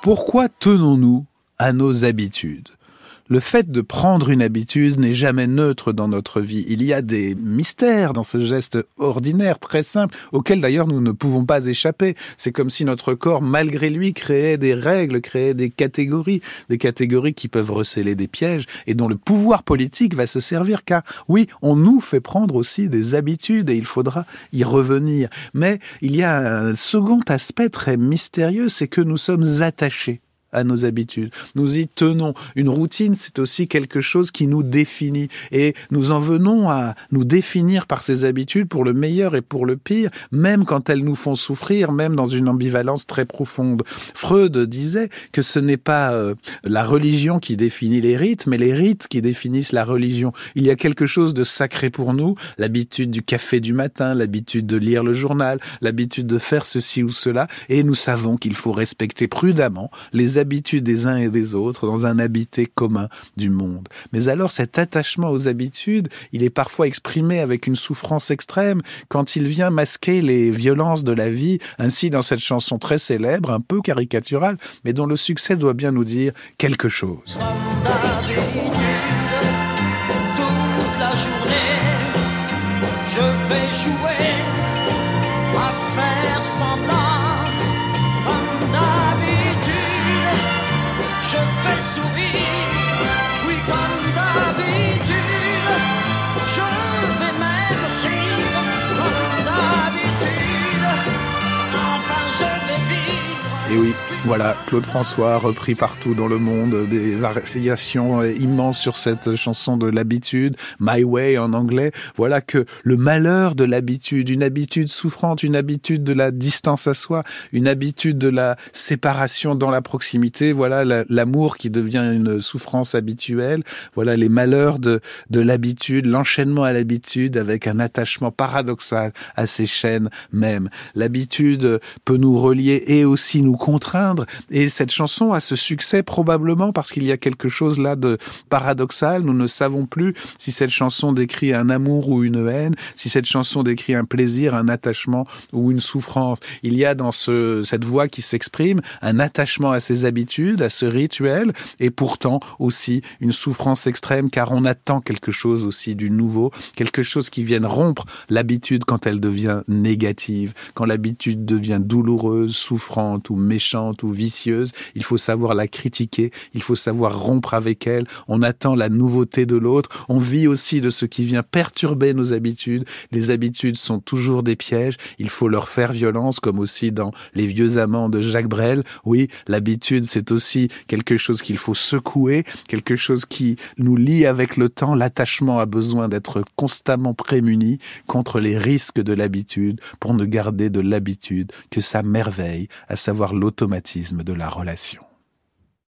Pourquoi tenons-nous à nos habitudes? Le fait de prendre une habitude n'est jamais neutre dans notre vie. Il y a des mystères dans ce geste ordinaire, très simple, auquel d'ailleurs nous ne pouvons pas échapper. C'est comme si notre corps, malgré lui, créait des règles, créait des catégories, des catégories qui peuvent receler des pièges et dont le pouvoir politique va se servir, car oui, on nous fait prendre aussi des habitudes et il faudra y revenir. Mais il y a un second aspect très mystérieux, c'est que nous sommes attachés à nos habitudes. Nous y tenons. Une routine, c'est aussi quelque chose qui nous définit. Et nous en venons à nous définir par ces habitudes pour le meilleur et pour le pire, même quand elles nous font souffrir, même dans une ambivalence très profonde. Freud disait que ce n'est pas euh, la religion qui définit les rites, mais les rites qui définissent la religion. Il y a quelque chose de sacré pour nous, l'habitude du café du matin, l'habitude de lire le journal, l'habitude de faire ceci ou cela, et nous savons qu'il faut respecter prudemment les habitudes des uns et des autres dans un habité commun du monde. Mais alors cet attachement aux habitudes, il est parfois exprimé avec une souffrance extrême quand il vient masquer les violences de la vie, ainsi dans cette chanson très célèbre, un peu caricaturale, mais dont le succès doit bien nous dire quelque chose. Oui, voilà, Claude François repris partout dans le monde, des variations immenses sur cette chanson de l'habitude, My Way en anglais. Voilà que le malheur de l'habitude, une habitude souffrante, une habitude de la distance à soi, une habitude de la séparation dans la proximité, voilà l'amour qui devient une souffrance habituelle, voilà les malheurs de, de l'habitude, l'enchaînement à l'habitude avec un attachement paradoxal à ces chaînes même. L'habitude peut nous relier et aussi nous contraindre. Et cette chanson a ce succès probablement parce qu'il y a quelque chose là de paradoxal. Nous ne savons plus si cette chanson décrit un amour ou une haine, si cette chanson décrit un plaisir, un attachement ou une souffrance. Il y a dans ce, cette voix qui s'exprime un attachement à ses habitudes, à ce rituel, et pourtant aussi une souffrance extrême car on attend quelque chose aussi du nouveau, quelque chose qui vienne rompre l'habitude quand elle devient négative, quand l'habitude devient douloureuse, souffrante ou méchante ou vicieuse, il faut savoir la critiquer, il faut savoir rompre avec elle, on attend la nouveauté de l'autre, on vit aussi de ce qui vient perturber nos habitudes, les habitudes sont toujours des pièges, il faut leur faire violence, comme aussi dans Les vieux amants de Jacques Brel, oui, l'habitude c'est aussi quelque chose qu'il faut secouer, quelque chose qui nous lie avec le temps, l'attachement a besoin d'être constamment prémuni contre les risques de l'habitude pour ne garder de l'habitude que sa merveille, à savoir de la relation.